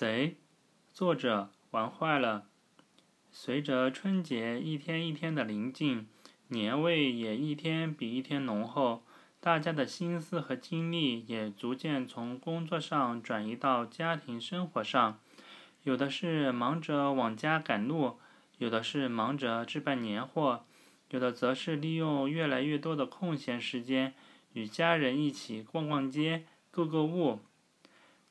贼，作者玩坏了。随着春节一天一天的临近，年味也一天比一天浓厚，大家的心思和精力也逐渐从工作上转移到家庭生活上。有的是忙着往家赶路，有的是忙着置办年货，有的则是利用越来越多的空闲时间，与家人一起逛逛街、购购物。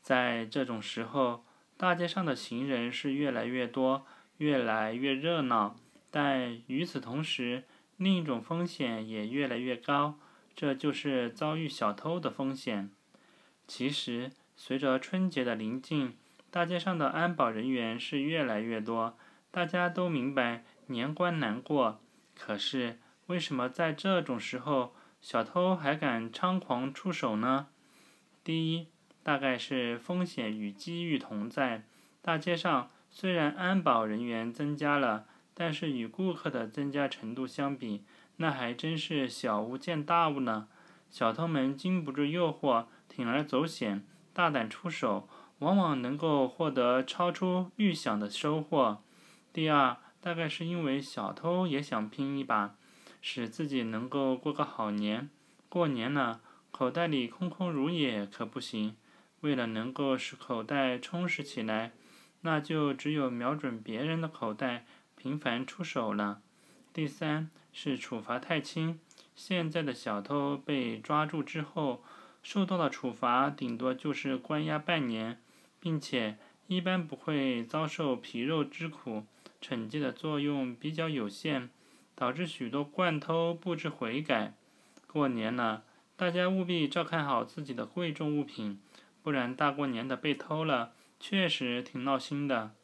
在这种时候，大街上的行人是越来越多，越来越热闹，但与此同时，另一种风险也越来越高，这就是遭遇小偷的风险。其实，随着春节的临近，大街上的安保人员是越来越多，大家都明白年关难过。可是，为什么在这种时候，小偷还敢猖狂出手呢？第一，大概是风险与机遇同在。大街上虽然安保人员增加了，但是与顾客的增加程度相比，那还真是小巫见大巫呢。小偷们经不住诱惑，铤而走险，大胆出手，往往能够获得超出预想的收获。第二，大概是因为小偷也想拼一把，使自己能够过个好年。过年了，口袋里空空如也可不行。为了能够使口袋充实起来，那就只有瞄准别人的口袋，频繁出手了。第三是处罚太轻，现在的小偷被抓住之后，受到的处罚顶多就是关押半年，并且一般不会遭受皮肉之苦，惩戒的作用比较有限，导致许多惯偷不知悔改。过年了，大家务必照看好自己的贵重物品。不然大过年的被偷了，确实挺闹心的。